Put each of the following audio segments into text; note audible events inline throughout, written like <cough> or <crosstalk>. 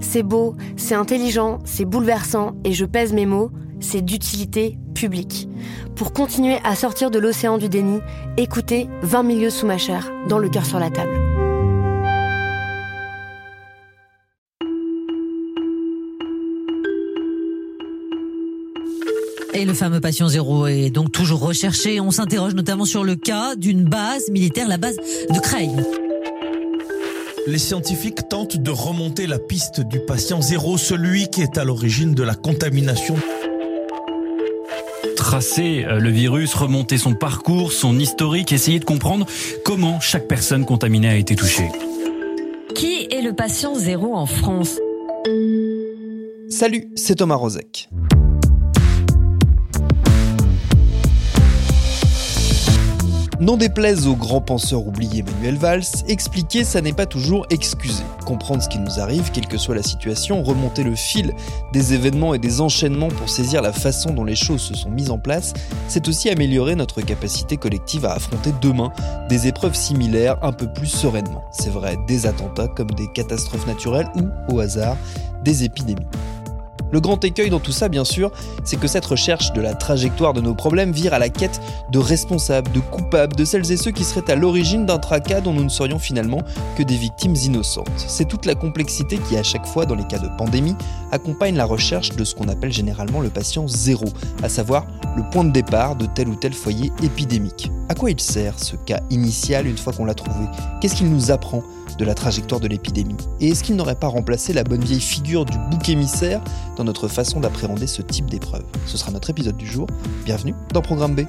C'est beau, c'est intelligent, c'est bouleversant et je pèse mes mots, c'est d'utilité publique. Pour continuer à sortir de l'océan du déni, écoutez 20 milieux sous ma chair, dans le cœur sur la table. Et le fameux patient zéro est donc toujours recherché. On s'interroge notamment sur le cas d'une base militaire, la base de Creil. Les scientifiques tentent de remonter la piste du patient zéro, celui qui est à l'origine de la contamination. Tracer euh, le virus, remonter son parcours, son historique, essayer de comprendre comment chaque personne contaminée a été touchée. Qui est le patient zéro en France? Salut, c'est Thomas Rozek. N'en déplaise au grand penseur oublié Manuel Valls, expliquer ça n'est pas toujours excuser. Comprendre ce qui nous arrive, quelle que soit la situation, remonter le fil des événements et des enchaînements pour saisir la façon dont les choses se sont mises en place, c'est aussi améliorer notre capacité collective à affronter demain des épreuves similaires un peu plus sereinement. C'est vrai des attentats comme des catastrophes naturelles ou, au hasard, des épidémies. Le grand écueil dans tout ça, bien sûr, c'est que cette recherche de la trajectoire de nos problèmes vire à la quête de responsables, de coupables, de celles et ceux qui seraient à l'origine d'un tracas dont nous ne serions finalement que des victimes innocentes. C'est toute la complexité qui, à chaque fois, dans les cas de pandémie, accompagne la recherche de ce qu'on appelle généralement le patient zéro, à savoir le point de départ de tel ou tel foyer épidémique. À quoi il sert ce cas initial une fois qu'on l'a trouvé? Qu'est-ce qu'il nous apprend de la trajectoire de l'épidémie Et est-ce qu'il n'aurait pas remplacé la bonne vieille figure du bouc émissaire dans notre façon d'appréhender ce type d'épreuve? Ce sera notre épisode du jour. Bienvenue dans Programme B.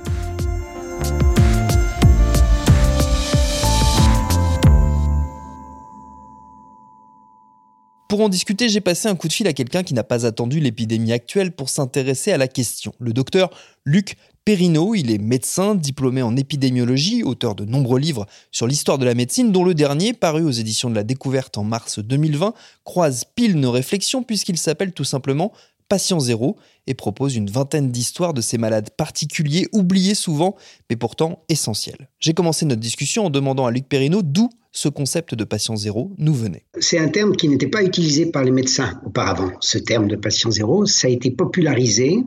Pour en discuter, j'ai passé un coup de fil à quelqu'un qui n'a pas attendu l'épidémie actuelle pour s'intéresser à la question. Le docteur Luc Perrineau, il est médecin, diplômé en épidémiologie, auteur de nombreux livres sur l'histoire de la médecine, dont le dernier, paru aux éditions de la Découverte en mars 2020, croise pile nos réflexions puisqu'il s'appelle tout simplement Patient Zéro et propose une vingtaine d'histoires de ces malades particuliers, oubliés souvent, mais pourtant essentiels. J'ai commencé notre discussion en demandant à Luc Perrineau d'où ce concept de patient zéro nous venait. C'est un terme qui n'était pas utilisé par les médecins auparavant. Ce terme de patient zéro, ça a été popularisé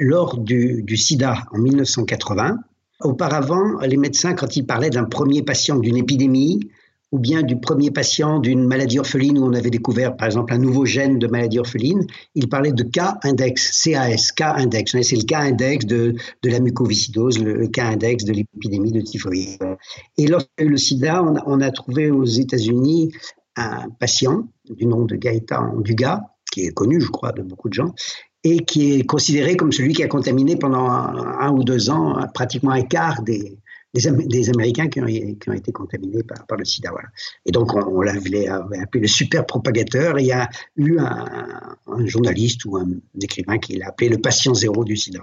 lors du, sida en 1980. Auparavant, les médecins, quand ils parlaient d'un premier patient d'une épidémie, ou bien du premier patient d'une maladie orpheline où on avait découvert par exemple un nouveau gène de maladie orpheline, il parlait de cas index, CAS, cas index. C'est le cas index de, la mucoviscidose, le, cas index de l'épidémie de typhoïde. Et lorsque le sida, on a, on a trouvé aux États-Unis un patient du nom de Gaëtan Dugas, qui est connu, je crois, de beaucoup de gens, et qui est considéré comme celui qui a contaminé pendant un, ou deux ans pratiquement un quart des, des, Américains qui ont, été contaminés par, le sida. Et donc, on, l'avait appelé le super propagateur. Et il y a eu un, journaliste ou un, écrivain qui l'a appelé le patient zéro du sida.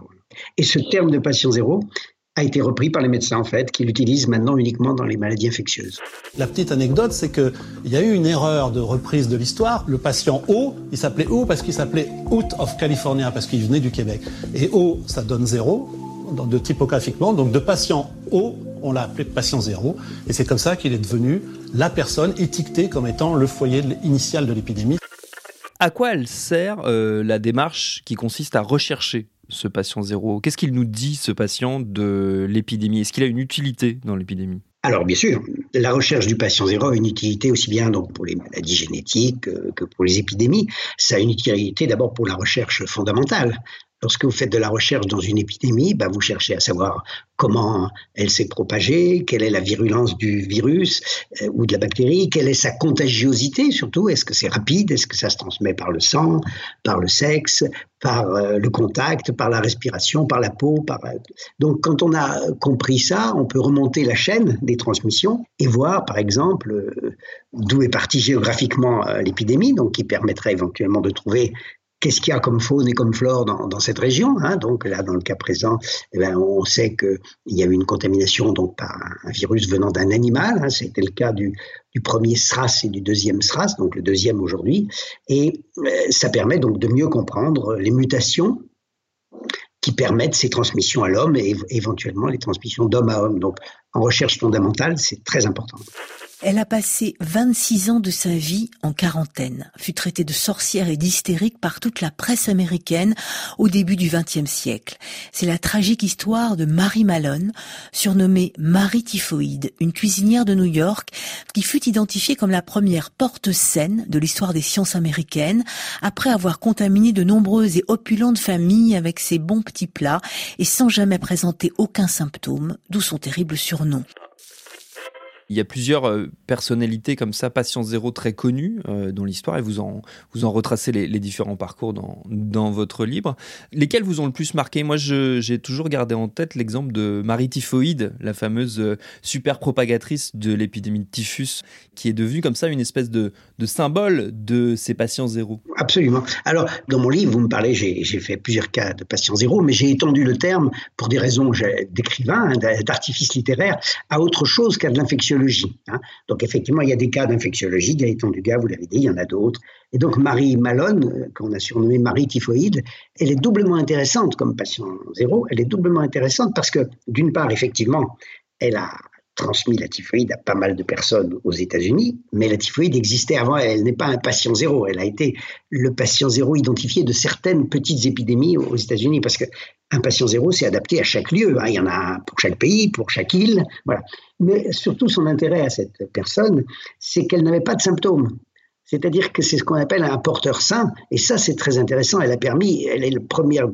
Et ce terme de patient zéro a été repris par les médecins, en fait, qui l'utilisent maintenant uniquement dans les maladies infectieuses. La petite anecdote, c'est qu'il y a eu une erreur de reprise de l'histoire. Le patient O, il s'appelait O parce qu'il s'appelait Out of California, parce qu'il venait du Québec. Et O, ça donne zéro de typographiquement. Donc de patient O, on l'a appelé patient zéro. Et c'est comme ça qu'il est devenu la personne étiquetée comme étant le foyer initial de l'épidémie. À quoi elle sert euh, la démarche qui consiste à rechercher ce patient zéro Qu'est-ce qu'il nous dit, ce patient, de l'épidémie? Est-ce qu'il a une utilité dans l'épidémie? Alors bien sûr, la recherche du patient zéro a une utilité aussi bien pour les maladies génétiques que pour les épidémies. Ça a une utilité d'abord pour la recherche fondamentale. Lorsque vous faites de la recherche dans une épidémie, bah, vous cherchez à savoir comment elle s'est propagée, quelle est la virulence du virus euh, ou de la bactérie, quelle est sa contagiosité surtout, est-ce que c'est rapide, est-ce que ça se transmet par le sang, par le sexe, par euh, le contact, par la respiration, par la peau. Euh, donc quand on a compris ça, on peut remonter la chaîne des transmissions et voir par exemple d'où est partie géographiquement l'épidémie, donc qui permettrait éventuellement de trouver qu'est-ce qu'il y a comme faune et comme flore dans, cette région. Hein? Donc là, dans le cas présent, eh ben, on sait qu'il y a eu une contamination donc, par un virus venant d'un animal. Hein. C'était le cas du, premier SRAS et du deuxième SRAS, donc le deuxième aujourd'hui. Et euh, ça permet donc de mieux comprendre les mutations qui permettent ces transmissions à l'homme et éventuellement les transmissions d'homme à homme. Donc en recherche fondamentale, c'est très important. Elle a passé 26 ans de sa vie en quarantaine, fut traitée de sorcière et d'hystérique par toute la presse américaine au début du XXe siècle. C'est la tragique histoire de Marie Malone, surnommée Marie Typhoïde, une cuisinière de New York qui fut identifiée comme la première porte-scène de l'histoire des sciences américaines après avoir contaminé de nombreuses et opulentes familles avec ses bons petits plats et sans jamais présenter aucun symptôme, d'où son terrible surnom. Il y a plusieurs euh, personnalités comme ça, patient zéro très connues euh, dans l'histoire, et vous en, vous en retracez les, différents parcours dans, dans, votre livre. Lesquels vous ont le plus marqué? Moi, j'ai toujours gardé en tête l'exemple de Marie Typhoïde, la fameuse euh, super propagatrice de l'épidémie de typhus, qui est devenue comme ça une espèce de, de symbole de ces patients zéro. Absolument. Alors, dans mon livre, vous me parlez, j'ai fait plusieurs cas de patients zéro, mais j'ai étendu le terme, pour des raisons d'écrivain, hein, d'artifice littéraire, à autre chose qu'à de l'infection Hein. Donc effectivement, il y a des cas d'infectiologie, Gaëtan Dugas, vous l'avez dit, il y en a d'autres. Et donc Marie Malone, euh, qu'on a surnommée Marie typhoïde, elle est doublement intéressante comme patient zéro. Elle est doublement intéressante parce que d'une part, effectivement, elle a transmis la typhoïde à pas mal de personnes aux États-Unis, mais la typhoïde existait avant, elle n'est pas un patient zéro, elle a été le patient zéro identifié de certaines petites épidémies aux États-Unis, parce qu'un patient zéro, c'est adapté à chaque lieu, hein. il y en a pour chaque pays, pour chaque île, voilà. Mais surtout, son intérêt à cette personne, c'est qu'elle n'avait pas de symptômes. C'est-à-dire que c'est ce qu'on appelle un porteur sain, et ça, c'est très intéressant. Elle a permis, elle est la première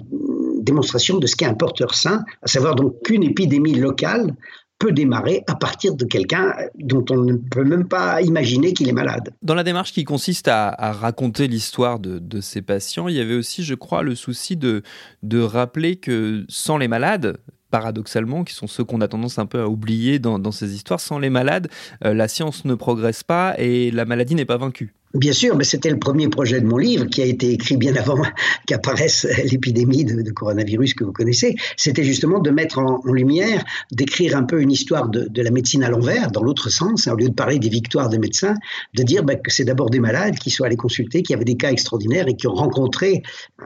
démonstration de ce qu'est un porteur sain, à savoir donc qu'une épidémie locale peut démarrer à partir de quelqu'un dont on ne peut même pas imaginer qu'il est malade. Dans la démarche qui consiste à, raconter l'histoire de, ces patients, il y avait aussi, je crois, le souci de, de rappeler que sans les malades, paradoxalement, qui sont ceux qu'on a tendance un peu à oublier dans, ces histoires, sans les malades, euh, la science ne progresse pas et la maladie n'est pas vaincue. Bien sûr, mais c'était le premier projet de mon livre qui a été écrit bien avant <laughs> qu'apparaisse l'épidémie de, coronavirus que vous connaissez. C'était justement de mettre en, lumière, d'écrire un peu une histoire de, la médecine à l'envers, dans l'autre sens, au lieu de parler des victoires des médecins, de dire bah, que c'est d'abord des malades qui sont allés consulter, qui avaient des cas extraordinaires et qui ont rencontré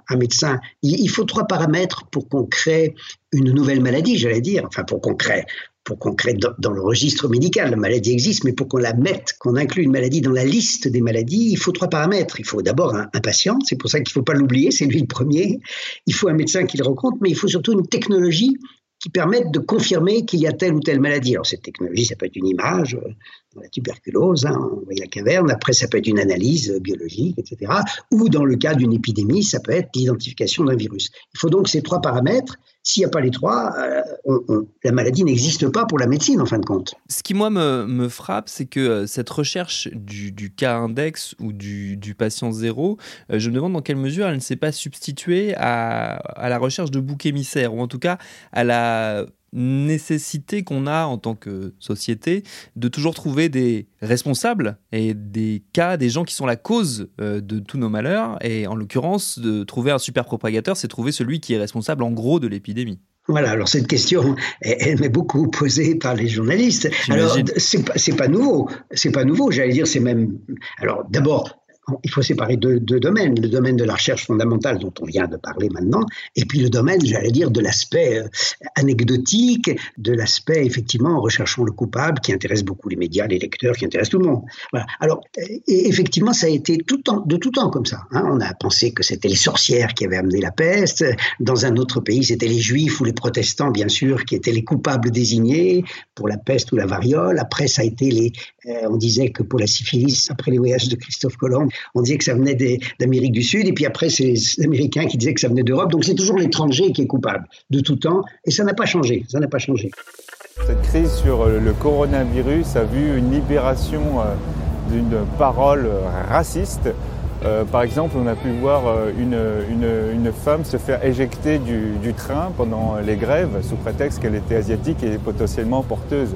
un médecin. il faut trois paramètres pour qu'on crée une nouvelle maladie, j'allais dire, enfin pour qu'on crée, pour qu'on crée dans, le registre médical, la maladie existe, mais pour qu'on la mette, qu'on inclue une maladie dans la liste des maladies, il faut trois paramètres. Il faut d'abord un, patient, c'est pour ça qu'il ne faut pas l'oublier, c'est lui le premier. Il faut un médecin qui le rencontre, mais il faut surtout une technologie qui permette de confirmer qu'il y a telle ou telle maladie. Alors cette technologie, ça peut être une image, euh, la tuberculose, hein, on voit la caverne, après ça peut être une analyse biologique, etc. Ou dans le cas d'une épidémie, ça peut être l'identification d'un virus. Il faut donc ces trois paramètres s'il n'y a pas les trois, euh, la maladie n'existe pas pour la médecine en fin de compte. Ce qui moi me, frappe, c'est que euh, cette recherche du, cas index ou du, patient zéro, euh, je me demande dans quelle mesure elle ne s'est pas substituée à, à la recherche de boucs émissaires, ou en tout cas à la nécessité qu'on a en tant que société de toujours trouver des responsables et des cas, des gens qui sont la cause euh, de tous nos malheurs. Et en l'occurrence, de trouver un super propagateur, c'est trouver celui qui est responsable en gros de l'épidémie. Voilà, alors cette question, elle, m'est beaucoup posée par les journalistes. Alors, c'est pas, pas nouveau, c'est pas nouveau, j'allais dire, c'est même. Alors, d'abord, il faut séparer deux, domaines. Le domaine de la recherche fondamentale dont on vient de parler maintenant, et puis le domaine, j'allais dire, de l'aspect euh, anecdotique, de l'aspect, effectivement, en recherchant le coupable, qui intéresse beaucoup les médias, les lecteurs, qui intéresse tout le monde. Voilà. Alors, et effectivement, ça a été tout temps, de tout temps comme ça. Hein. On a pensé que c'était les sorcières qui avaient amené la peste. Dans un autre pays, c'était les juifs ou les protestants, bien sûr, qui étaient les coupables désignés pour la peste ou la variole. Après, ça a été les, euh, on disait que pour la syphilis, après les voyages de Christophe Colomb, on disait que ça venait d'Amérique du Sud, et puis après, c'est les Américains qui disaient que ça venait d'Europe. Donc c'est toujours l'étranger qui est coupable de tout temps, et ça n'a pas changé. Ça n'a pas changé. Cette crise sur le coronavirus a vu une libération euh, d'une parole raciste. Euh, par exemple, on a pu voir une, une, femme se faire éjecter du, train pendant les grèves sous prétexte qu'elle était asiatique et potentiellement porteuse.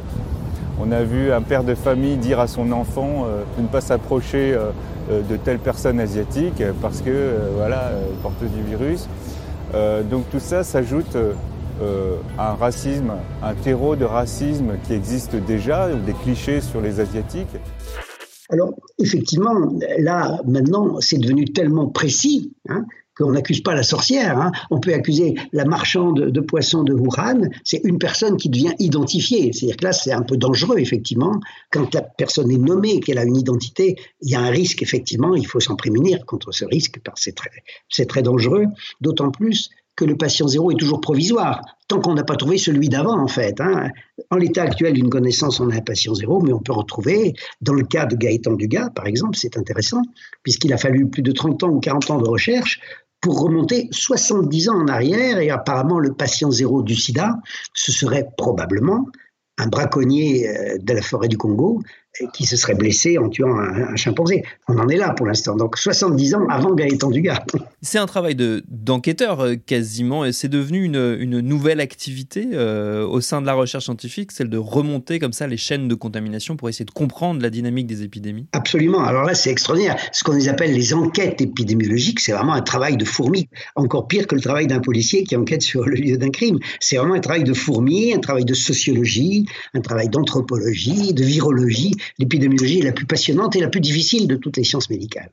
On a vu un père de famille dire à son enfant euh, de ne pas s'approcher euh, euh, de telle personne asiatique parce que voilà, porteuse du virus. donc tout ça s'ajoute à un racisme, un terreau de racisme qui existe déjà, des clichés sur les asiatiques. Alors, effectivement, là, maintenant, c'est devenu tellement précis hein, qu'on n'accuse pas la sorcière. Hein. On peut accuser la marchande de poissons de Wuhan. C'est une personne qui devient identifiée. C'est-à-dire que là, c'est un peu dangereux, effectivement. Quand la personne est nommée, qu'elle a une identité, il y a un risque, effectivement. Il faut s'en prémunir contre ce risque, parce que c'est très, c'est très dangereux. D'autant plus que le patient zéro est toujours provisoire, tant qu'on n'a pas trouvé celui d'avant, en fait. Hein. En l'état actuel d'une connaissance, on a un patient zéro, mais on peut retrouver, dans le cas de Gaëtan Dugas, par exemple, c'est intéressant, puisqu'il a fallu plus de 30 ans ou 40 ans de recherche pour remonter 70 ans en arrière, et apparemment le patient zéro du sida, ce serait probablement un braconnier euh, de la forêt du Congo qui se serait blessé en tuant un, chimpanzé. On en est là pour l'instant. Donc 70 ans avant Gaëtan Dugas. <laughs> C'est un travail d'enquêteur euh, quasiment et c'est devenu une, une, nouvelle activité euh, au sein de la recherche scientifique, celle de remonter comme ça les chaînes de contamination pour essayer de comprendre la dynamique des épidémies. Absolument. Alors là, c'est extraordinaire. Ce qu'on appelle les enquêtes épidémiologiques, c'est vraiment un travail de fourmi. Encore pire que le travail d'un policier qui enquête sur le lieu d'un crime. C'est vraiment un travail de fourmi, un travail de sociologie, un travail d'anthropologie, de virologie l'épidémiologie est la plus passionnante et la plus difficile de toutes les sciences médicales.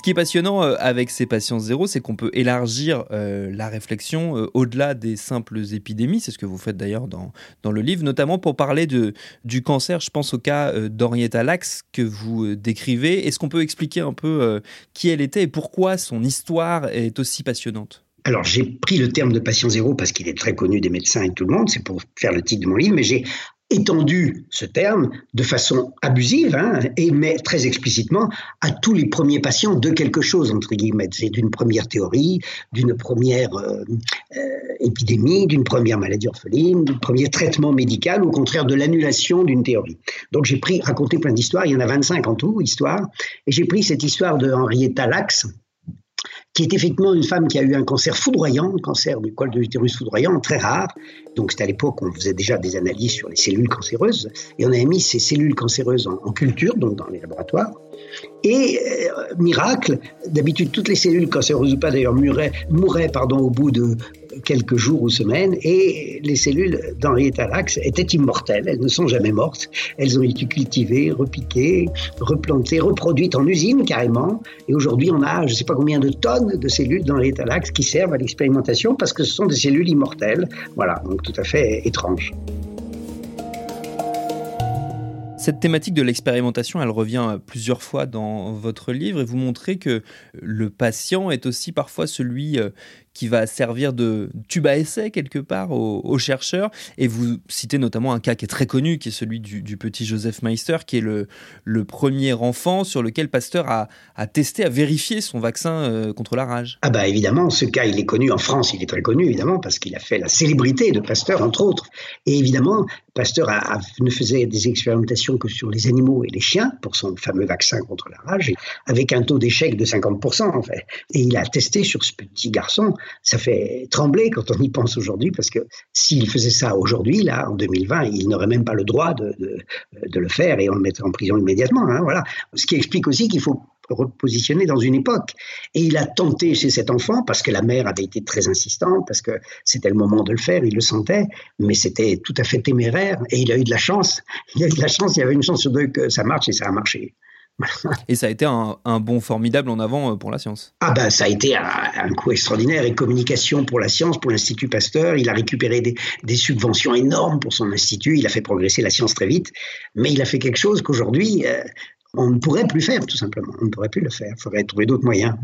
Ce qui est passionnant euh, avec ces patients zéro, c'est qu'on peut élargir euh, la réflexion euh, au-delà des simples épidémies. C'est ce que vous faites d'ailleurs dans, dans le livre, notamment pour parler de, du cancer. Je pense au cas d'Henrietta Lacks que vous décrivez. Est-ce qu'on peut expliquer un peu qui elle était et pourquoi son histoire est aussi passionnante? Alors j'ai pris le terme de patient zéro parce qu'il est très connu des médecins et tout le monde, c'est pour faire le titre de mon livre, mais j'ai étendu ce terme de façon abusive, hein, et mais très explicitement à tous les premiers patients de quelque chose, entre guillemets. C'est d'une première théorie, d'une première euh, euh, épidémie, d'une première maladie orpheline, d'un premier traitement médical, au contraire de l'annulation d'une théorie. Donc j'ai pris, raconté plein d'histoires, il y en a 25 en tout, histoires, et j'ai pris cette histoire de Henrietta Lacks, qui est effectivement une femme qui a eu un cancer foudroyant, un cancer du col de l'utérus foudroyant, très rare. Donc c'était à l'époque on faisait déjà des analyses sur les cellules cancéreuses, et on avait mis ces cellules cancéreuses en, culture, donc dans les laboratoires. Et euh, miracle, d'habitude toutes les cellules cancéreuses ou pas d'ailleurs mouraient, mouraient pardon, au bout de quelques jours ou semaines, et les cellules d'Henrietta Lacks étaient immortelles, elles ne sont jamais mortes, elles ont été cultivées, repiquées, replantées, reproduites en usine carrément, et aujourd'hui on a je ne sais pas combien de tonnes de cellules d'Henrietta Lacks qui servent à l'expérimentation parce que ce sont des cellules immortelles, voilà, donc tout à fait étrange. Cette thématique de l'expérimentation, elle revient plusieurs fois dans votre livre et vous montrez que le patient est aussi parfois celui euh, qui va servir de tube à essai quelque part aux, chercheurs. Et vous citez notamment un cas qui est très connu, qui est celui du, petit Joseph Meister, qui est le, premier enfant sur lequel Pasteur a, a testé, a vérifié son vaccin euh, contre la rage. Ah bah évidemment, ce cas, il est connu en France, il est très connu évidemment, parce qu'il a fait la célébrité de Pasteur, entre autres. Et évidemment, Pasteur ne faisait des expérimentations que sur les animaux et les chiens pour son fameux vaccin contre la rage, avec un taux d'échec de 50% en fait. Et il a testé sur ce petit garçon ça fait trembler quand on y pense aujourd'hui, parce que s'il faisait ça aujourd'hui, là, en 2020, il n'aurait même pas le droit de, le faire et on le mettrait en prison immédiatement. Hein, voilà. Ce qui explique aussi qu'il faut repositionné dans une époque. Et il a tenté chez cet enfant, parce que la mère avait été très insistante, parce que c'était le moment de le faire, il le sentait, mais c'était tout à fait téméraire, et il a eu de la chance. Il a eu de la chance, il y avait une chance sur deux que ça marche, et ça a marché. Et ça a été un, un, bond formidable en avant euh, pour la science. Ah ben ça a été un, un coup extraordinaire et communication pour la science, pour l'Institut Pasteur. Il a récupéré des, des, subventions énormes pour son institut. Il a fait progresser la science très vite, mais il a fait quelque chose qu'aujourd'hui euh, on ne pourrait plus faire tout simplement. On ne pourrait plus le faire. Il faudrait trouver d'autres moyens.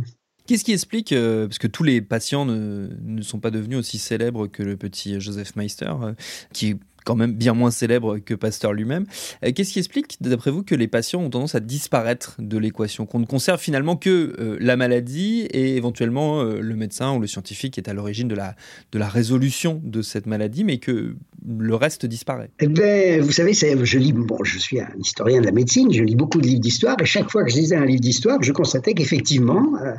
Qu'est-ce qui explique, euh, parce que tous les patients ne, ne, sont pas devenus aussi célèbres que le petit Joseph Meister, euh, qui quand même bien moins célèbre que Pasteur lui-même. Euh, Qu'est-ce qui explique, d'après vous, que les patients ont tendance à disparaître de l'équation, qu'on ne conserve finalement que euh, la maladie et éventuellement euh, le médecin ou le scientifique est à l'origine de la résolution de cette maladie, mais que le reste disparaît eh ben, Vous savez, je lis, bon, je suis un historien de la médecine, je lis beaucoup de livres d'histoire, et chaque fois que je lisais un livre d'histoire, je constatais qu'effectivement, euh,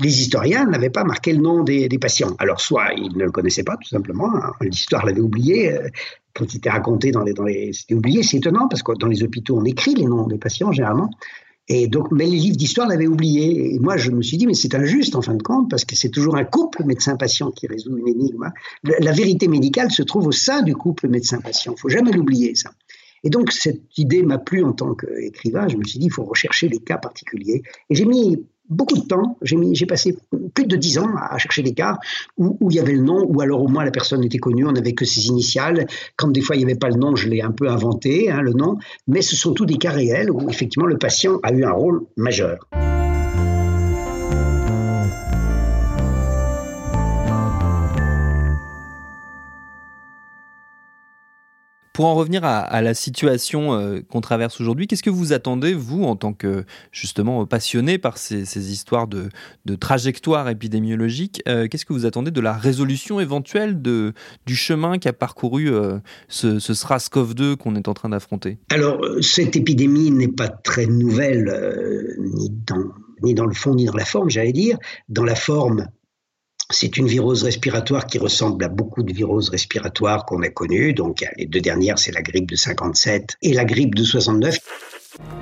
les historiens n'avaient pas marqué le nom des, patients. Alors, soit ils ne le connaissaient pas, tout simplement, hein, l'histoire l'avait oublié, euh, quand il était raconté dans les... C'était oublié, c'est étonnant, parce que dans les hôpitaux, on écrit les noms des patients, généralement. Et donc, mais les livres d'histoire l'avaient oublié. Et moi, je me suis dit, mais c'est injuste en fin de compte, parce que c'est toujours un couple médecin-patient qui résout une énigme. La vérité médicale se trouve au sein du couple médecin-patient. Il faut jamais l'oublier, ça. Et donc, cette idée m'a plu en tant qu'écrivain. Je me suis dit, il faut rechercher les cas particuliers. Et j'ai mis beaucoup de temps. J'ai passé plus de dix ans à chercher des cas où, il y avait le nom, ou alors au moins la personne était connue, on n'avait que ses initiales. Quand des fois il n'y avait pas le nom, je l'ai un peu inventé, hein, le nom. Mais ce sont tous des cas réels où effectivement le patient a eu un rôle majeur. Pour en revenir à, la situation euh, qu'on traverse aujourd'hui, qu'est-ce que vous attendez, vous, en tant que justement passionné par ces, histoires de, trajectoire épidémiologique, euh, qu'est-ce que vous attendez de la résolution éventuelle du chemin qu'a parcouru euh, ce, ce SRAS-CoV-2 qu'on est en train d'affronter? Alors, cette épidémie n'est pas très nouvelle, ni, dans, ni dans le fond, ni dans la forme, j'allais dire. Dans la forme, c'est une virose respiratoire qui ressemble à beaucoup de viroses respiratoires qu'on a connues. Donc les deux dernières, c'est la grippe de 57 et la grippe de 69.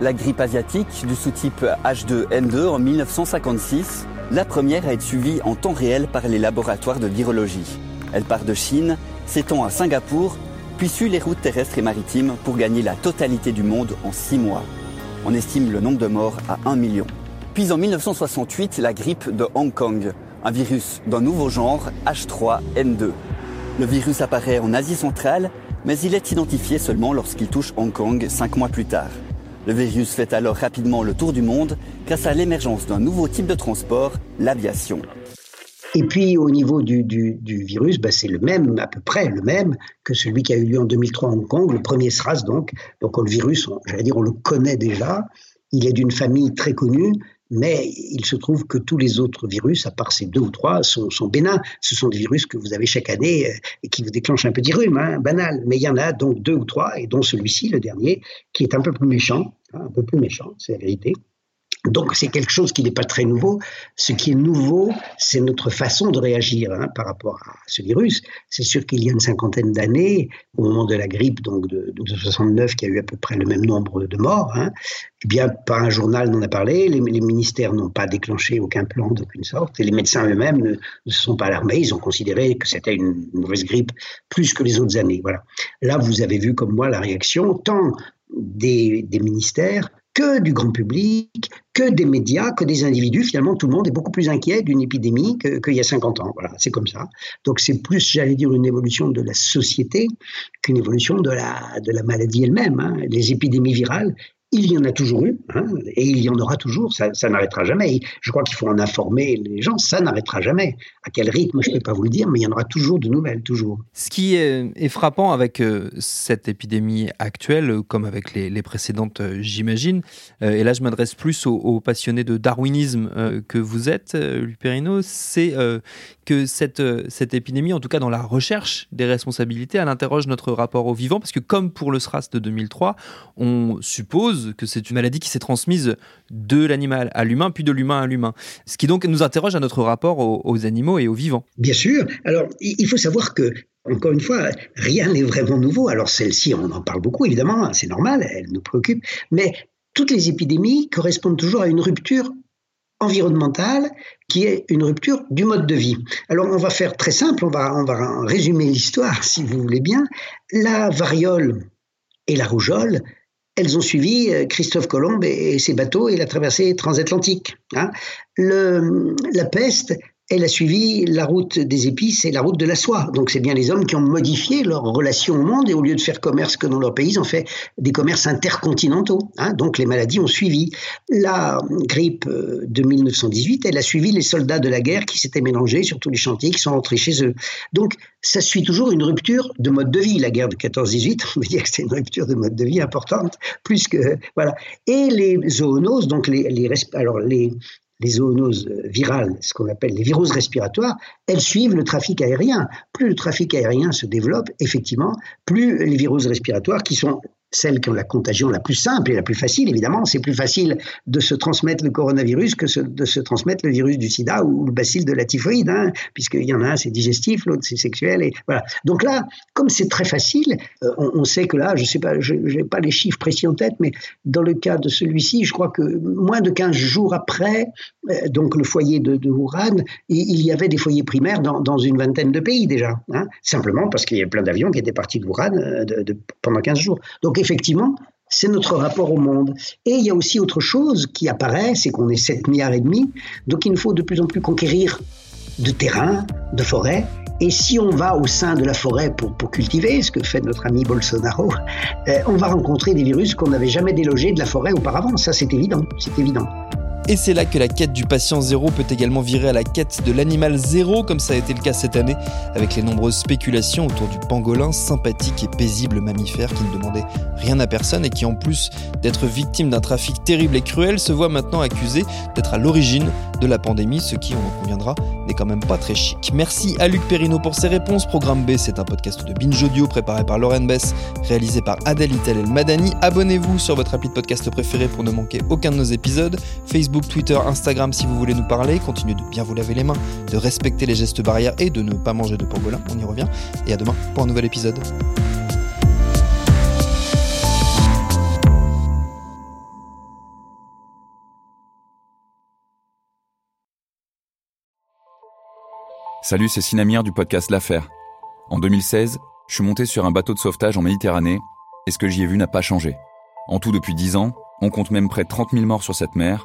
La grippe asiatique du sous-type H2N2 en 1956, la première à être suivie en temps réel par les laboratoires de virologie. Elle part de Chine, s'étend à Singapour, puis suit les routes terrestres et maritimes pour gagner la totalité du monde en six mois. On estime le nombre de morts à 1 million. Puis en 1968, la grippe de Hong Kong, un virus d'un nouveau genre, H3N2. Le virus apparaît en Asie centrale, mais il est identifié seulement lorsqu'il touche Hong Kong cinq mois plus tard. Le virus fait alors rapidement le tour du monde grâce à l'émergence d'un nouveau type de transport, l'aviation. Et puis au niveau du, du, virus, bah, c'est le même, à peu près le même que celui qui a eu lieu en 2003 à Hong Kong, le premier SRAS donc. Donc le virus, j'allais dire, on le connaît déjà. Il est d'une famille très connue, mais il se trouve que tous les autres virus, à part ces deux ou trois, sont, sont bénins. Ce sont des virus que vous avez chaque année et qui vous déclenchent un petit rhume, hein, banal. Mais il y en a donc deux ou trois, et dont celui-ci, le dernier, qui est un peu plus méchant, hein, un peu plus méchant, c'est la vérité. Donc c'est quelque chose qui n'est pas très nouveau. Ce qui est nouveau, c'est notre façon de réagir hein, par rapport à ce virus. C'est sûr qu'il y a une cinquantaine d'années, au moment de la grippe donc de, de 69, qui a eu à peu près le même nombre de morts, hein, eh bien pas un journal n'en a parlé, les, ministères n'ont pas déclenché aucun plan d'aucune sorte, et les médecins eux-mêmes ne, se sont pas alarmés. Ils ont considéré que c'était une mauvaise grippe plus que les autres années. Voilà. Là, vous avez vu comme moi la réaction tant des ministères que du grand public, que des médias, que des individus. Finalement, tout le monde est beaucoup plus inquiet d'une épidémie qu'il y a 50 ans. Voilà, c'est comme ça. Donc c'est plus, j'allais dire, une évolution de la société qu'une évolution de la, de la maladie elle-même. Hein. Les épidémies virales, il y en a toujours eu, hein, et il y en aura toujours, ça, n'arrêtera jamais. Je crois qu'il faut en informer les gens, ça n'arrêtera jamais. À quel rythme, je ne peux pas vous le dire, mais il y en aura toujours de nouvelles, toujours. Ce qui est, frappant avec euh, cette épidémie actuelle, comme avec les, précédentes, euh, j'imagine, euh, et là je m'adresse plus aux, passionnés de darwinisme que vous êtes, Luperino, c'est que cette, cette épidémie, en tout cas dans la recherche des responsabilités, elle interroge notre rapport au vivant, parce que comme pour le SRAS de 2003, on suppose que c'est une maladie qui s'est transmise de l'animal à l'humain, puis de l'humain à l'humain. Ce qui donc nous interroge à notre rapport aux, aux animaux et aux vivants. Bien sûr. Alors, il faut savoir que encore une fois, rien n'est vraiment nouveau. Alors celle-ci, on en parle beaucoup, évidemment, c'est normal, elle nous préoccupe, mais toutes les épidémies correspondent toujours à une rupture environnementale qui est une rupture du mode de vie. Alors on va faire très simple, on va, on va résumer l'histoire <laughs> si vous voulez bien. La variole et la rougeole, elles ont suivi euh, Christophe Colomb et ses bateaux et la traversée transatlantique. Hein. La peste, elle a suivi la route des épices et la route de la soie. Donc c'est bien les hommes qui ont modifié leur relation au monde et au lieu de faire commerce que dans leur pays, ils ont fait des commerces intercontinentaux. Hein. Donc les maladies ont suivi. La grippe euh, de 1918, elle a suivi les soldats de la guerre qui s'étaient mélangés sur tous les chantiers, qui sont rentrés chez eux. Donc ça suit toujours une rupture de mode de vie. La guerre de 14-18, <laughs> on veut dire que c'est une rupture de mode de vie importante, plus que voilà. Et les zoonoses, donc les alors les les zoonoses virales, ce qu'on appelle les virus respiratoires, elles suivent le trafic aérien. Plus le trafic aérien se développe, effectivement, plus les virus respiratoires, qui sont celles qui ont la contagion la plus simple et la plus facile, évidemment. C'est plus facile de se transmettre le coronavirus que de se transmettre le virus du sida ou le bacille de la typhoïde, hein, puisqu'il y en a un, c'est digestif, l'autre, c'est sexuel. Et voilà. Donc là, comme c'est très facile, euh, on, sait que là, je sais pas, je n'ai pas les chiffres précis en tête, mais dans le cas de celui-ci, je crois que moins de 15 jours après, euh, donc le foyer de, de Wuhan, il, y avait des foyers primaires dans, une vingtaine de pays déjà. Hein, simplement parce qu'il y a plein d'avions qui étaient partis de Wuhan euh, de, pendant 15 jours. Donc effectivement, c'est notre rapport au monde. Et il y a aussi autre chose qui apparaît, c'est qu'on est 7 milliards et demi, donc il nous faut de plus en plus conquérir de terrain, de forêts. Et si on va au sein de la forêt pour, pour cultiver, ce que fait notre ami Bolsonaro, euh, on va rencontrer des virus qu'on n'avait jamais délogés de la forêt auparavant. Ça, c'est évident, c'est évident. Et c'est là que la quête du patient zéro peut également virer à la quête de l'animal zéro, comme ça a été le cas cette année, avec les nombreuses spéculations autour du pangolin, sympathique et paisible mammifère qui ne demandait rien à personne et qui, en plus d'être victime d'un trafic terrible et cruel, se voit maintenant accusé d'être à l'origine de la pandémie, ce qui, on en conviendra, n'est quand même pas très chic. Merci à Luc Perrino pour ses réponses. Programme B, c'est un podcast de Binge Audio préparé par Lauren Bess, réalisé par Adèle Itel El Madani. Abonnez-vous sur votre appli de podcast préféré pour ne manquer aucun de nos épisodes. Twitter, Instagram si vous voulez nous parler. Continuez de bien vous laver les mains, de respecter les gestes barrières et de ne pas manger de pangolin. On y revient. Et à demain pour un nouvel épisode. Salut, c'est Sinamir du podcast L'Affaire. En 2016, je suis monté sur un bateau de sauvetage en Méditerranée et ce que j'y ai vu n'a pas changé. En tout, depuis 10 ans, on compte même près de 30 000 morts sur cette mer